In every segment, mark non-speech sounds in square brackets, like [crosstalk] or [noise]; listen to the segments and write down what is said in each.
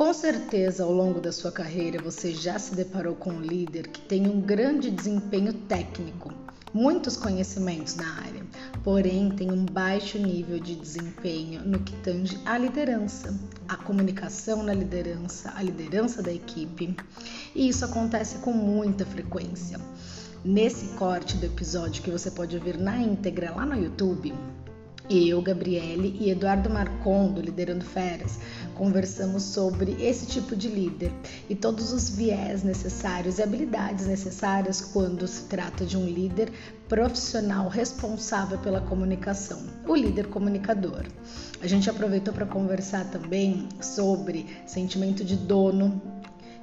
Com certeza, ao longo da sua carreira, você já se deparou com um líder que tem um grande desempenho técnico, muitos conhecimentos na área, porém tem um baixo nível de desempenho no que tange à liderança, a comunicação na liderança, a liderança da equipe. E isso acontece com muita frequência. Nesse corte do episódio que você pode ouvir na íntegra lá no YouTube, eu, Gabriele e Eduardo Marcon, do Liderando Feras, conversamos sobre esse tipo de líder e todos os viés necessários e habilidades necessárias quando se trata de um líder profissional responsável pela comunicação, o líder comunicador. A gente aproveitou para conversar também sobre sentimento de dono,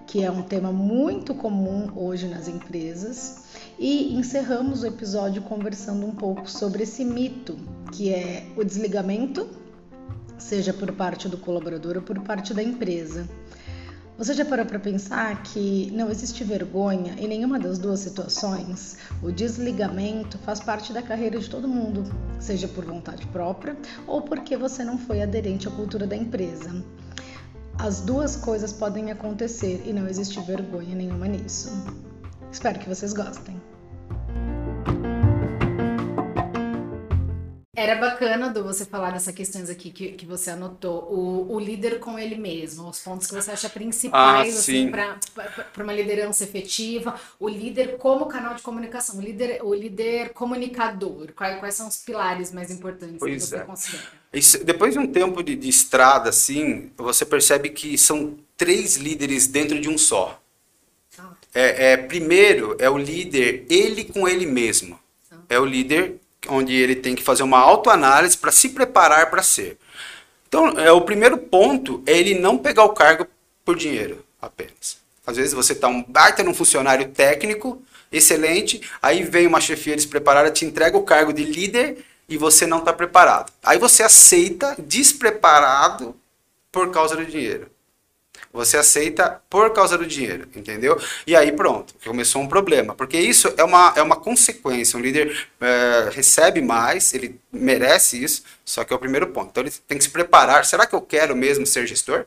que é um tema muito comum hoje nas empresas e encerramos o episódio conversando um pouco sobre esse mito, que é o desligamento, seja por parte do colaborador ou por parte da empresa. Você já parou para pensar que não existe vergonha em nenhuma das duas situações? O desligamento faz parte da carreira de todo mundo, seja por vontade própria ou porque você não foi aderente à cultura da empresa. As duas coisas podem acontecer e não existe vergonha nenhuma nisso. Espero que vocês gostem. Era bacana do você falar dessas questões aqui que, que você anotou. O, o líder com ele mesmo, os pontos que você acha principais Ah, assim, sim. para uma liderança efetiva. O líder como canal de comunicação, o líder, o líder comunicador. Quais, quais são os pilares mais importantes Pois que você é. considera? Isso- depois de um tempo de, de estrada, assim, você percebe que são três líderes dentro de um só. É, é, primeiro é o líder, ele com ele mesmo. É o líder onde ele tem que fazer uma autoanálise para se preparar para ser. Então, é, o primeiro ponto é ele não pegar o cargo por dinheiro apenas. Às vezes você está um baita num funcionário técnico, excelente, aí vem uma chefia despreparada, te entrega o cargo de líder e você não está preparado. Aí você aceita despreparado por causa do dinheiro. Você aceita por causa do dinheiro, entendeu? E aí pronto, começou um problema. Porque isso é uma, é uma consequência. Um líder é, recebe mais, ele merece isso, só que é o primeiro ponto. Então ele tem que se preparar. Será que eu quero mesmo ser gestor?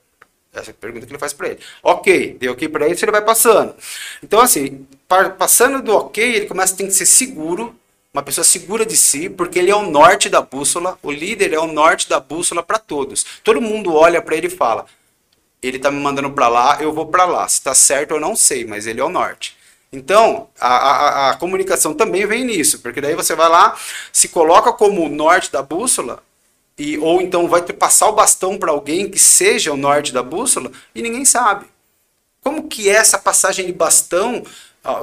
Essa é a pergunta que ele faz para ele. Ok, deu ok para ele, ele vai passando. Então, assim, pa- passando do ok, ele começa a ter que ser seguro, uma pessoa segura de si, porque ele é o norte da bússola. O líder é o norte da bússola para todos. Todo mundo olha para ele e fala: ele tá me mandando para lá, eu vou para lá. Se tá certo eu não sei, mas ele é o norte. Então, a, a, a comunicação também vem nisso, porque daí você vai lá, se coloca como o norte da bússola, e, ou então vai ter, passar o bastão para alguém que seja o norte da bússola, e ninguém sabe. Como que é essa passagem de bastão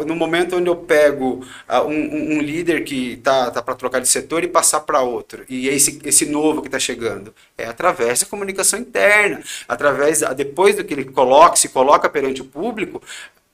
no momento onde eu pego ah, um, um- líder que tá, tá para trocar de setor e passar para outro, e esse, esse novo que está chegando? É através da comunicação interna, através, ah, depois do que ele coloca, se coloca perante o público,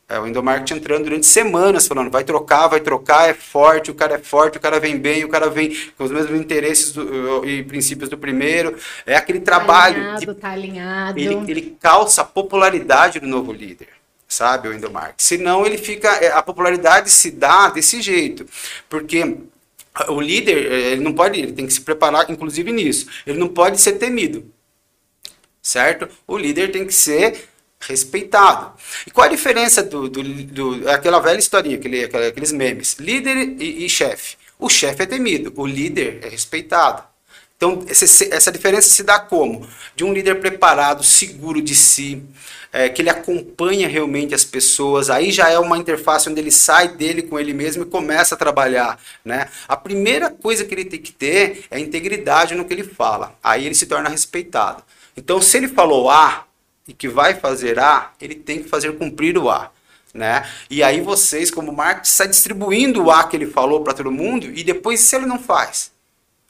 é o endomarketing entrando durante semanas falando, vai trocar, vai trocar, é forte, o cara é forte, o cara vem bem, o cara vem com os mesmos interesses do- e princípios do primeiro. É aquele trabalho Tá alinhado, tá alinhado. ele, ele calça a popularidade do novo líder, sabe, o endomarketing. Senão ele fica, é, a popularidade se dá desse jeito, porque o líder, é, ele não pode, ele tem que se preparar, inclusive nisso, ele não pode ser temido, certo? O líder tem que ser respeitado. E qual a diferença do, do, do aquela velha historinha, aquele, aqueles memes, líder e, e chefe? O chefe é temido, o líder é respeitado. Então, essa diferença se dá como? De um líder preparado, seguro de si, é, que ele acompanha realmente as pessoas, aí já é uma interface onde ele sai dele com ele mesmo e começa a trabalhar. Né? A primeira coisa que ele tem que ter é integridade no que ele fala, aí ele se torna respeitado. Então, se ele falou A e que vai fazer A, ele tem que fazer cumprir o A. Né? E aí vocês, como marketing, está distribuindo o A que ele falou para todo mundo e depois se ele não faz?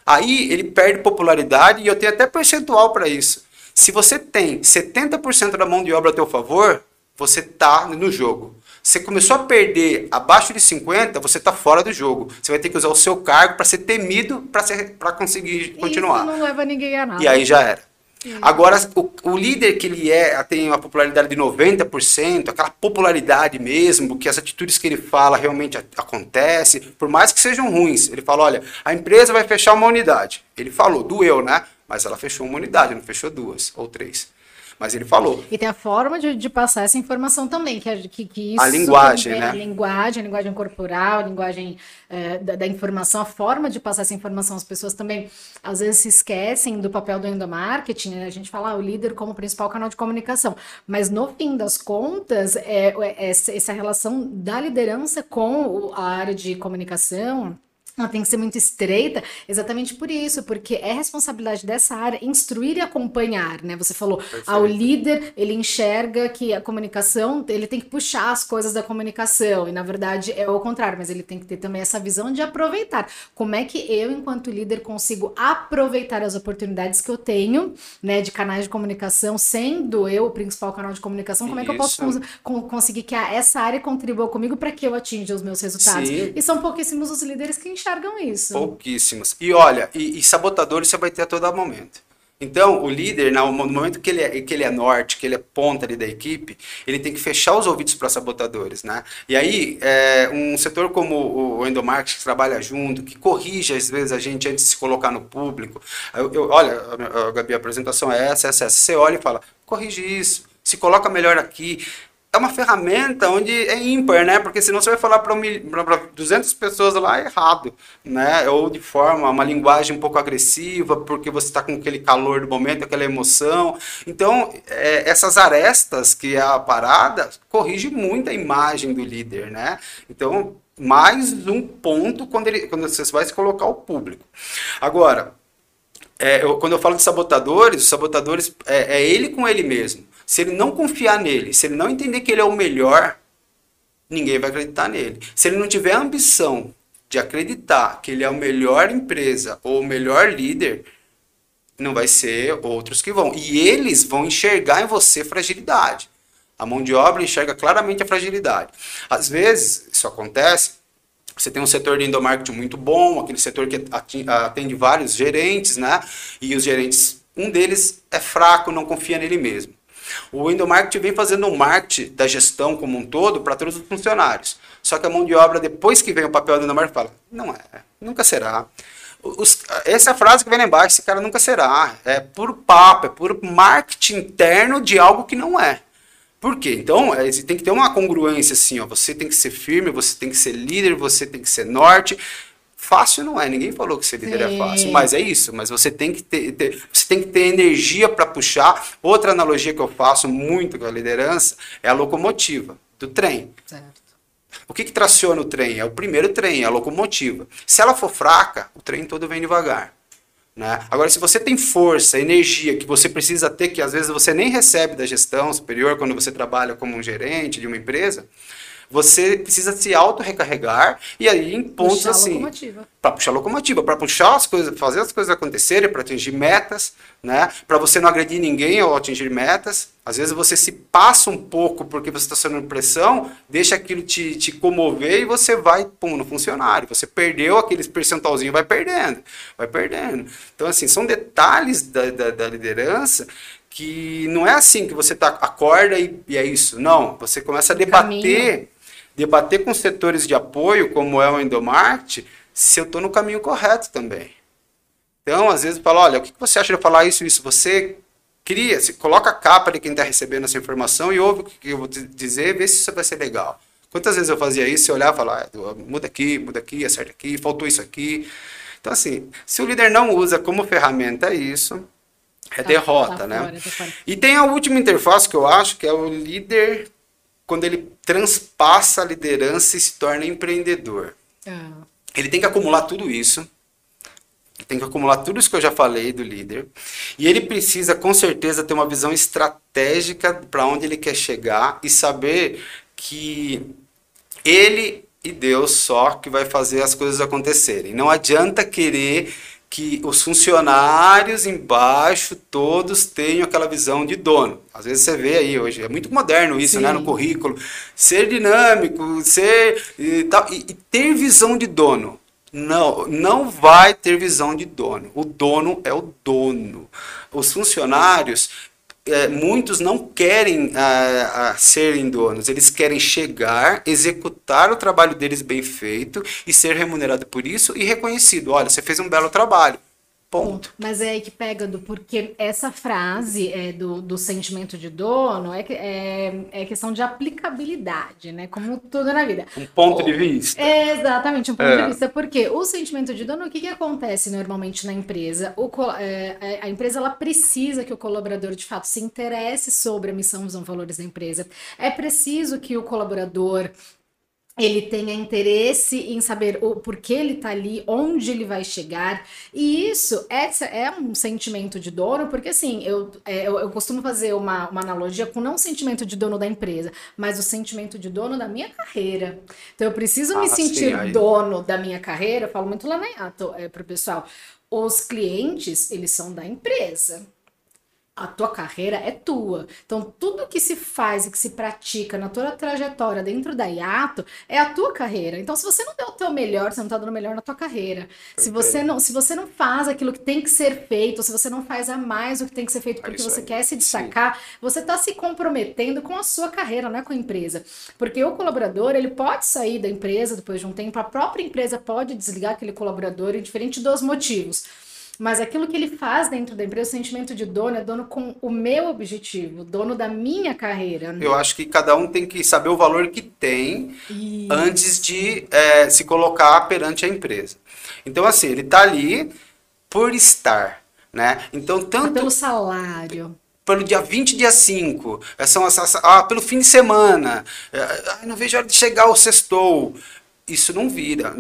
Aí ele perde popularidade e eu tenho até percentual para isso. Se você tem 70% da mão de obra a teu favor, você tá no jogo. Você começou a perder abaixo de 50, você tá fora do jogo. Você vai ter que usar o seu cargo para ser temido para conseguir continuar. Isso não leva ninguém a nada. E aí já era. Agora, o, o, líder que ele é, tem uma popularidade de 90%, aquela popularidade mesmo, que as atitudes que ele fala realmente acontecem, por mais que sejam ruins. Ele fala, olha, a empresa vai fechar uma unidade. Ele falou, doeu, né? Mas ela fechou uma unidade, não fechou duas ou três. Mas ele falou. E tem a forma de, de passar essa informação também, que, é, que, que isso a linguagem, né? A linguagem, a linguagem corporal, a linguagem é, da, da, informação, a forma de passar essa informação. As pessoas também, às vezes, se esquecem do papel do endomarketing, né? A gente fala ah, o líder como principal canal de comunicação. Mas, no fim das contas, é, é essa relação da liderança com a área de comunicação ela tem que ser muito estreita, exatamente por isso, porque é responsabilidade dessa área instruir e acompanhar, né? Você falou, ao líder, ele enxerga que a comunicação, ele tem que puxar as coisas da comunicação, e na verdade é o contrário, mas ele tem que ter também essa visão de aproveitar. Como é que eu, enquanto líder, consigo aproveitar as oportunidades que eu tenho, né, de canais de comunicação, sendo eu o principal canal de comunicação, como isso. é que eu posso cons conseguir que essa área contribua comigo para que eu atinja os meus resultados? Sim. E são pouquíssimos os líderes que enxergam enxergam isso. Pouquíssimos. E olha, e, e sabotadores você vai ter a todo momento. Então, o líder, no momento que ele, é, que ele é norte, que ele é ponta ali da equipe, ele tem que fechar os ouvidos para sabotadores, né? E aí, é, um setor como o endomarketing, que trabalha junto, que corrige às vezes a gente antes de se colocar no público. Eu, eu, olha, Gabi, a apresentação é essa, essa, essa. Você olha e fala, corrige isso, se coloca melhor aqui é uma ferramenta onde é ímpar, né? Porque senão você vai falar para 200 pessoas lá errado, né? Ou de forma, uma linguagem um pouco agressiva, porque você está com aquele calor do momento, aquela emoção. Então, é, essas arestas que é a parada corrige muito a imagem do líder, né? Então, mais um ponto quando, ele, quando você vai se colocar o público. Agora, é, eu, quando eu falo de sabotadores, os sabotadores é, é ele com ele mesmo se ele não confiar nele, se ele não entender que ele é o melhor, ninguém vai acreditar nele. Se ele não tiver a ambição de acreditar que ele é a melhor empresa ou o melhor líder, não vai ser outros que vão. E eles vão enxergar em você fragilidade. A mão de obra enxerga claramente a fragilidade. Às vezes, isso acontece, você tem um setor de endomarketing muito bom, aquele setor que atende vários gerentes, né? E os gerentes, um deles é fraco, não confia nele mesmo. O window marketing vem fazendo um marketing da gestão como um todo para todos os funcionários. Só que a mão de obra, depois que vem o papel do window marketing, fala, não é, nunca será. Os, essa é a frase que vem lá embaixo, esse cara nunca será. É puro papo, é puro marketing interno de algo que não é. Por quê? Então, é, tem que ter uma congruência assim, ó. Você tem que ser firme, você tem que ser líder, você tem que ser norte. Fácil não é, ninguém falou que ser líder é Sim. é fácil, mas é isso, mas você tem que ter, ter você tem que ter energia para puxar. Outra analogia que eu faço muito com a liderança é a locomotiva do trem. Certo. O que, que traciona o trem? É o primeiro trem, é a locomotiva. Se ela for fraca, o trem todo vem devagar. Né? Agora, se você tem força, energia que você precisa ter, que às vezes você nem recebe da gestão superior quando você trabalha como um gerente de uma empresa, você precisa se auto-recarregar e aí em pontos puxar assim. Para puxar a locomotiva, para puxar as coisas, fazer as coisas acontecerem, para atingir metas, né? Para você não agredir ninguém ao atingir metas. Às vezes você se passa um pouco porque você está sendo pressão, deixa aquilo te, te comover e você vai pum, no funcionário. Você perdeu aqueles percentualzinho, vai perdendo, vai perdendo. Então, assim, são detalhes da, da, da liderança que não é assim que você tá, acorda e, e é isso. Não, você começa a debater. Caminho debater com setores de apoio, como é o Endomarket, se eu estou no caminho correto também. Então, às vezes, eu falo, olha, o que você acha de falar isso isso? Você cria, se coloca a capa de quem está recebendo essa informação e ouve o que eu vou dizer, vê se isso vai ser legal. Quantas vezes eu fazia isso, eu olhava e falava, ah, muda aqui, muda aqui, acerta aqui, faltou isso aqui. Então, assim, se o líder não usa como ferramenta isso, é tá, derrota, tá né? Fora, tá e tem a última interface que eu acho, que é o líder quando ele transpassa a liderança e se torna empreendedor. Ah. Ele tem que acumular tudo isso. Ele tem que acumular tudo isso que eu já falei do líder. E ele precisa, com certeza, ter uma visão estratégica para onde ele quer chegar e saber que ele e Deus só que vai fazer as coisas acontecerem. Não adianta querer que os funcionários embaixo todos tenham aquela visão de dono. Às vezes você vê aí hoje, é muito moderno isso, Sim. né, no currículo, ser dinâmico, ser e, tal, e, e ter visão de dono. Não, não vai ter visão de dono. O dono é o dono. Os funcionários, é, muitos não querem a, a, serem donos, eles querem chegar, executar o trabalho deles bem feito e ser remunerado por isso e reconhecido. Olha, você fez um belo trabalho. Ponto. Mas é aí que pega do porque essa frase é, do, do sentimento de dono é, é, é questão de aplicabilidade, né? Como tudo na vida. Um ponto de vista. É, exatamente, um ponto é. de vista. Porque o sentimento de dono, o que, que acontece normalmente na empresa? O, é, é, a empresa ela precisa que o colaborador de fato se interesse sobre a missão, visão, valores da empresa. É preciso que o colaborador ele tenha interesse em saber o porquê ele está ali, onde ele vai chegar. E isso é, é um sentimento de dono, porque assim, eu, é, eu, eu, costumo fazer uma, uma analogia com não o sentimento de dono da empresa, mas o sentimento de dono da minha carreira. Então eu preciso ah, me sentir sim, dono da minha carreira, eu falo muito lá na Yato é, pro pessoal. Os clientes, eles são da empresa a tua carreira é tua. Então, tudo que se faz e que se pratica na tua trajetória dentro da IATO é a tua carreira. Então, se você não deu o teu melhor, você não está dando o melhor na tua carreira. Se você, não, se você não faz aquilo que tem que ser feito, se você não faz a mais o que tem que ser feito porque é você aí. quer se destacar, Sim. você está se comprometendo com a sua carreira, não é com a empresa. Porque o colaborador, ele pode sair da empresa depois de um tempo, a própria empresa pode desligar aquele colaborador, indiferente dos motivos. Mas aquilo que ele faz dentro da empresa, o sentimento de dono, é dono com o meu objetivo, dono da minha carreira. Né? Eu acho que cada um tem que saber o valor que tem Isso. antes de é, se colocar perante a empresa. Então, assim, ele está ali por estar. Né? Então, tanto. pelo salário pelo dia 20, dia 5, são essas, ah, pelo fim de semana, ah, não vejo a hora de chegar o sextou isso não vira.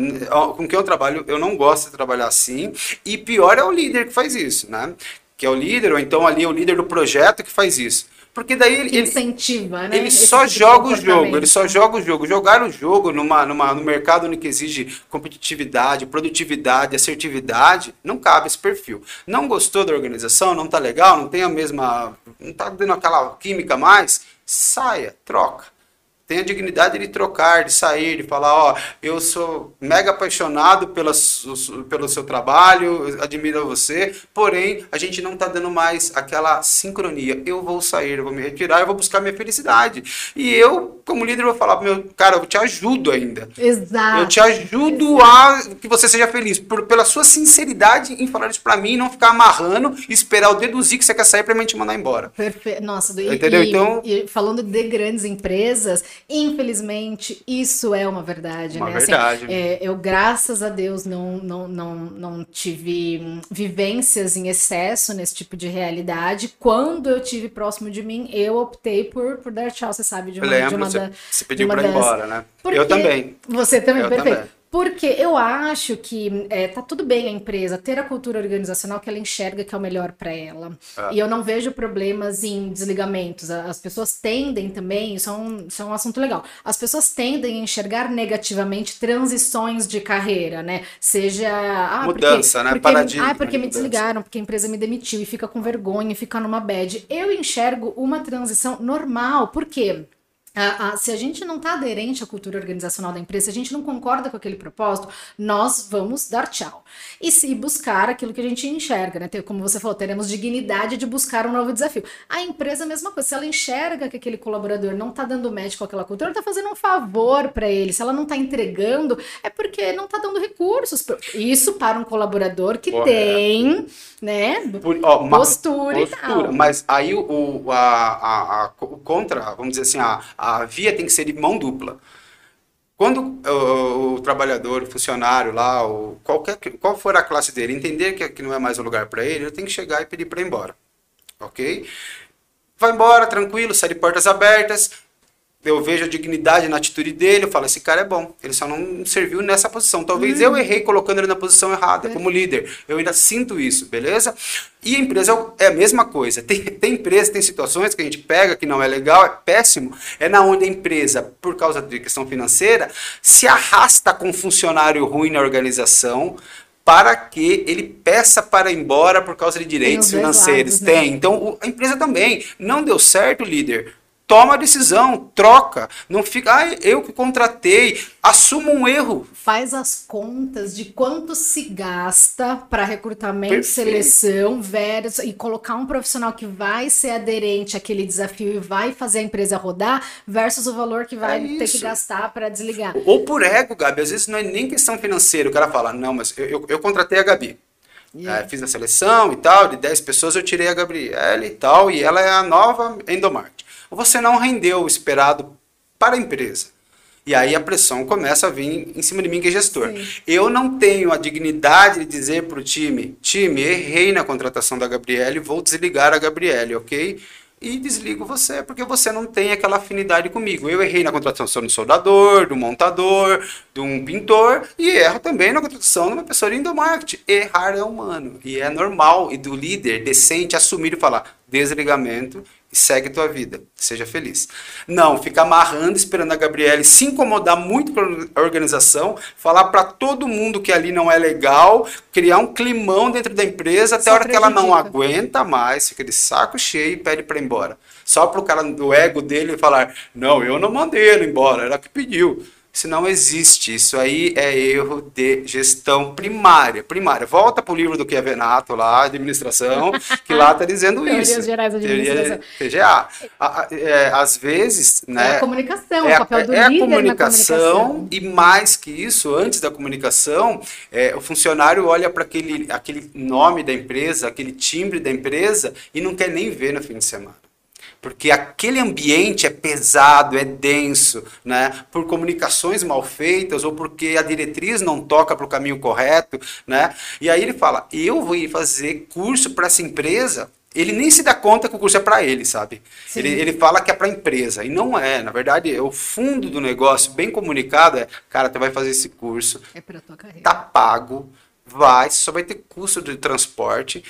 Com quem eu trabalho, eu não gosto de trabalhar assim. E pior é o líder que faz isso, né? Que é o líder, ou então ali é o líder do projeto que faz isso. Porque daí ele. Incentiva, né? Ele Esse só tipo joga o jogo, ele só joga o jogo. Jogar o jogo numa, numa, no mercado onde exige competitividade, produtividade, assertividade, não cabe esse perfil. Não gostou da organização, não tá legal, não tem a mesma. não tá dando aquela química mais, saia, troca tem a dignidade de trocar, de sair, de falar, ó, eu sou mega apaixonado pela, pelo seu trabalho, admiro você, porém, a gente não está dando mais aquela sincronia. Eu vou sair, eu vou me retirar, eu vou buscar minha felicidade. E eu, como líder, vou falar, meu, cara, eu te ajudo ainda. Exato. Eu te ajudo Exato. a que você seja feliz, por, pela sua sinceridade em falar isso para mim, não ficar amarrando e esperar o deduzir que você quer sair para mim te mandar embora. Perfeito. Nossa, do, Entendeu? E, então, e falando de grandes empresas, Infelizmente, isso é uma verdade, uma né? Assim, verdade. Assim, é, eu, graças a Deus, não, não, não, não tive vivências em excesso nesse tipo de realidade. Quando eu tive próximo de mim, eu optei por, por dar tchau, você sabe, de uma, lembro, de uma você, da, você pediu para ir embora, né? Eu também. Você também, eu perfeito. Também. Porque eu acho que é, tá tudo bem a empresa ter a cultura organizacional que ela enxerga que é o melhor para ela. É. E eu não vejo problemas em desligamentos. As pessoas tendem também, isso é, um, isso é um assunto legal. As pessoas tendem a enxergar negativamente transições de carreira, né? Seja. Ah, mudança, porque, né? Porque, Paradigma. Ah, porque me desligaram, porque a empresa me demitiu e fica com vergonha, fica numa bad. Eu enxergo uma transição normal. Por quê? Se a gente não está aderente à cultura organizacional da empresa, se a gente não concorda com aquele propósito, nós vamos dar tchau. E se buscar aquilo que a gente enxerga, né? Como você falou, teremos dignidade de buscar um novo desafio. A empresa, a mesma coisa. Se ela enxerga que aquele colaborador não está dando match com aquela cultura, ela está fazendo um favor para ele. Se ela não está entregando, é porque não está dando recursos. Isso para um colaborador que tem, né? Por, ó, postura, postura, e tal. Mas aí o, a, a, a, o contra, vamos dizer assim, a a via tem que ser de mão dupla. Quando o, o trabalhador, o funcionário lá, o, qualquer, qual for a classe dele, entender que, que não é mais o lugar para ele, ele tem que chegar e pedir para ir embora. Ok? Vai embora, tranquilo, sai de portas abertas, eu vejo a dignidade na atitude dele, eu falo, esse cara é bom, ele só não serviu nessa posição. Talvez hum. eu errei colocando ele na posição errada, é. como líder. Eu ainda sinto isso, beleza? E a empresa é a mesma coisa. Tem, tem empresa, tem situações que a gente pega que não é legal, é péssimo, é na onde a empresa, por causa de questão financeira, se arrasta com um funcionário ruim na organização, para que ele peça para ir embora por causa de direitos financeiros. Lados, né? Tem. Então, a empresa também. Não deu certo, líder toma a decisão, troca. Não fica, ah, eu que contratei, assuma um erro. Faz as contas de quanto se gasta para recrutamento e seleção versus, e colocar um profissional que vai ser aderente àquele desafio e vai fazer a empresa rodar versus o valor que vai é ter que gastar para desligar. Ou por ego, Gabi, às vezes não é nem questão financeira. O cara fala, não, mas eu, eu, eu contratei a Gabi. Yeah. É, fiz a seleção e tal, de 10 pessoas eu tirei a Gabriela e tal, e ela é a nova endomarketing você não rendeu o esperado para a empresa. E aí a pressão começa a vir em cima de mim, que é gestor. Sim. Eu não tenho a dignidade de dizer para o time: time, errei na contratação da Gabriele, vou desligar a Gabriele, ok? E desligo você, porque você não tem aquela afinidade comigo. Eu errei na contratação de um soldador, de um montador, de um pintor, e erro também na contratação de uma pessoa de endomarketing. Errar é humano, e é normal, e do líder decente assumir e falar: desligamento e segue tua vida. Seja feliz. Não, fica amarrando, esperando a Gabriele se incomodar muito com a organização, falar para todo mundo que ali não é legal, criar um climão dentro da empresa até Só a hora prejudica. que ela não aguenta mais, fica de saco cheio e pede para ir embora. Só para o cara do ego dele falar: "Não, eu não mandei ele embora, ela que pediu". Isso não existe. Isso aí é erro de gestão primária. Primária. Volta para o livro do Kevenato lá, administração, [laughs] que lá está dizendo Teorias isso. Gerais de administração. TGA. É, às vezes, né? É a comunicação, é, o papel do é líder a comunicação, comunicação, e mais que isso, antes da comunicação, é, o funcionário olha para aquele, aquele nome da empresa, aquele timbre da empresa e não quer nem ver no fim de semana porque aquele ambiente é pesado, é denso, né? Por comunicações mal feitas ou porque a diretriz não toca para o caminho correto, né? E aí ele fala: eu vou ir fazer curso para essa empresa. Ele nem se dá conta que o curso é para ele, sabe? Ele, ele fala que é para a empresa e não é. Na verdade, é o fundo do negócio bem comunicado é, cara, tu vai fazer esse curso. É para tua carreira. Tá pago, vai, só vai ter custo de transporte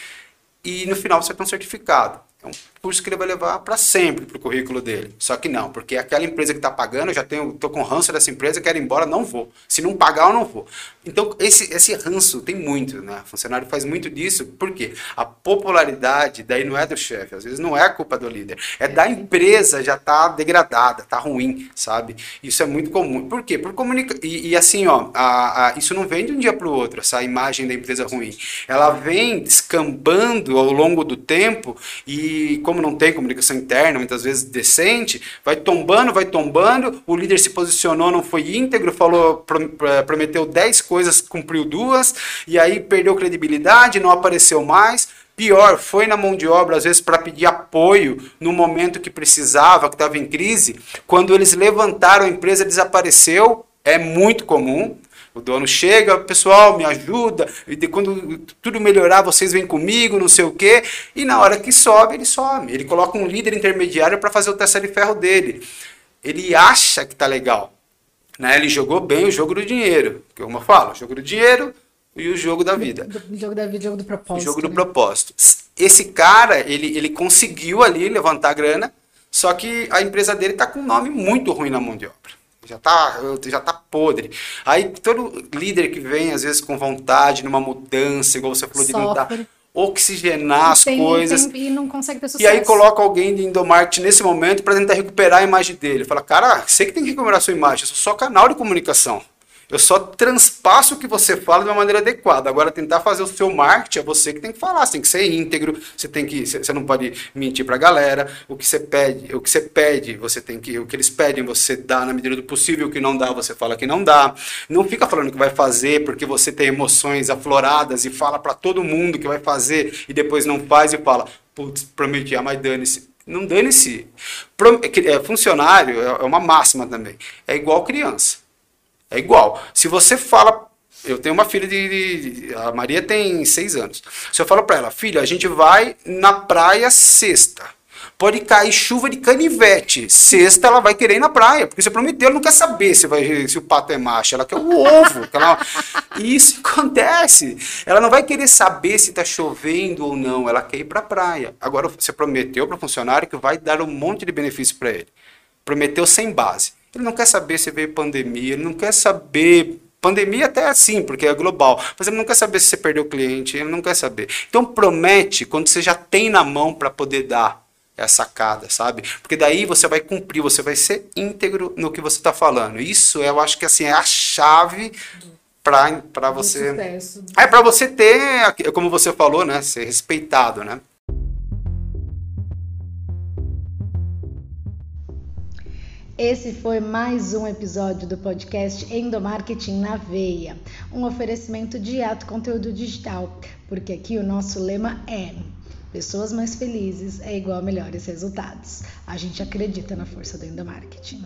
e no final você vai ter um certificado. É um curso que ele vai levar para sempre para o currículo dele. Só que não, porque aquela empresa que está pagando, eu já tenho, tô com ranço dessa empresa, quero ir embora, não vou. Se não pagar, eu não vou. Então, esse, esse ranço tem muito, né? O funcionário faz muito disso, porque a popularidade daí não é do chefe, às vezes não é culpa do líder, é da empresa já tá degradada, tá ruim, sabe? Isso é muito comum. Por quê? Por comunica e, e assim, ó, a, a, isso não vem de um dia para o outro, essa imagem da empresa ruim. Ela vem descambando ao longo do tempo e como não tem comunicação interna, muitas vezes decente, vai tombando, vai tombando, o líder se posicionou, não foi íntegro, falou, prometeu 10 coisas, cumpriu duas, e aí perdeu credibilidade, não apareceu mais. Pior, foi na mão de obra, às vezes, para pedir apoio no momento que precisava, que estava em crise. Quando eles levantaram, a empresa desapareceu. É muito comum. O dono chega, pessoal, me ajuda, e quando tudo melhorar, vocês vêm comigo, não sei o quê. E na hora que sobe, ele some. Ele coloca um líder intermediário para fazer o teste de ferro dele. Ele acha que tá legal. Né? Ele jogou bem o jogo do dinheiro. Que como eu falo, o jogo do dinheiro e o jogo da vida. O jogo da vida, o jogo do propósito. O jogo do né? propósito. Esse cara, ele, ele conseguiu ali levantar a grana, só que a empresa dele está com um nome muito ruim na mão de obra já tá, já tá podre. Aí todo líder que vem, às vezes, com vontade numa mudança, igual você falou, Sofre. de tentar oxigenar as tem, coisas. Tem, e não consegue ter sucesso. E aí coloca alguém de endomarketing nesse momento para tentar recuperar a imagem dele. Fala, cara, você que tem que recuperar a sua imagem, eu sou só canal de comunicação. Eu só transpasso o que você fala de uma maneira adequada. Agora, tentar fazer o seu marketing é você que tem que falar. Você tem que ser íntegro, você tem que. Você não pode mentir para a galera. O que você pede, o que você pede, você tem que. O que eles pedem, você dá na medida do possível. O que não dá, você fala que não dá. Não fica falando que vai fazer porque você tem emoções afloradas e fala para todo mundo que vai fazer e depois não faz e fala, putz, prometi, ah, mas dane-se. Não dane-se. É, funcionário é uma máxima também. É igual criança. É igual. Se você fala. Eu tenho uma filha de, de. a Maria tem seis anos. Se eu falo para ela, filha, a gente vai na praia sexta. Pode cair chuva de canivete. Sexta ela vai querer ir na praia. Porque você prometeu, ela não quer saber se, vai, se o pato é macho. Ela quer o ovo. Ela... [laughs] Isso acontece. Ela não vai querer saber se está chovendo ou não. Ela quer ir para a praia. Agora você prometeu para o funcionário que vai dar um monte de benefício para ele. Prometeu sem base. Ele não quer saber se veio pandemia, ele não quer saber. Pandemia até é assim, porque é global. Mas ele não quer saber se você perdeu o cliente, ele não quer saber. Então promete quando você já tem na mão para poder dar. é a sacada, sabe? Porque daí você vai cumprir, você vai ser íntegro no que você está falando. Isso eu acho que assim é a chave para você. É para você ter, como você falou, né? Ser respeitado, né? Esse foi mais um episódio do podcast Endomarketing na Veia, um oferecimento de ato conteúdo digital, porque aqui o nosso lema é Pessoas mais felizes é igual a melhores resultados. A gente acredita na força do endomarketing.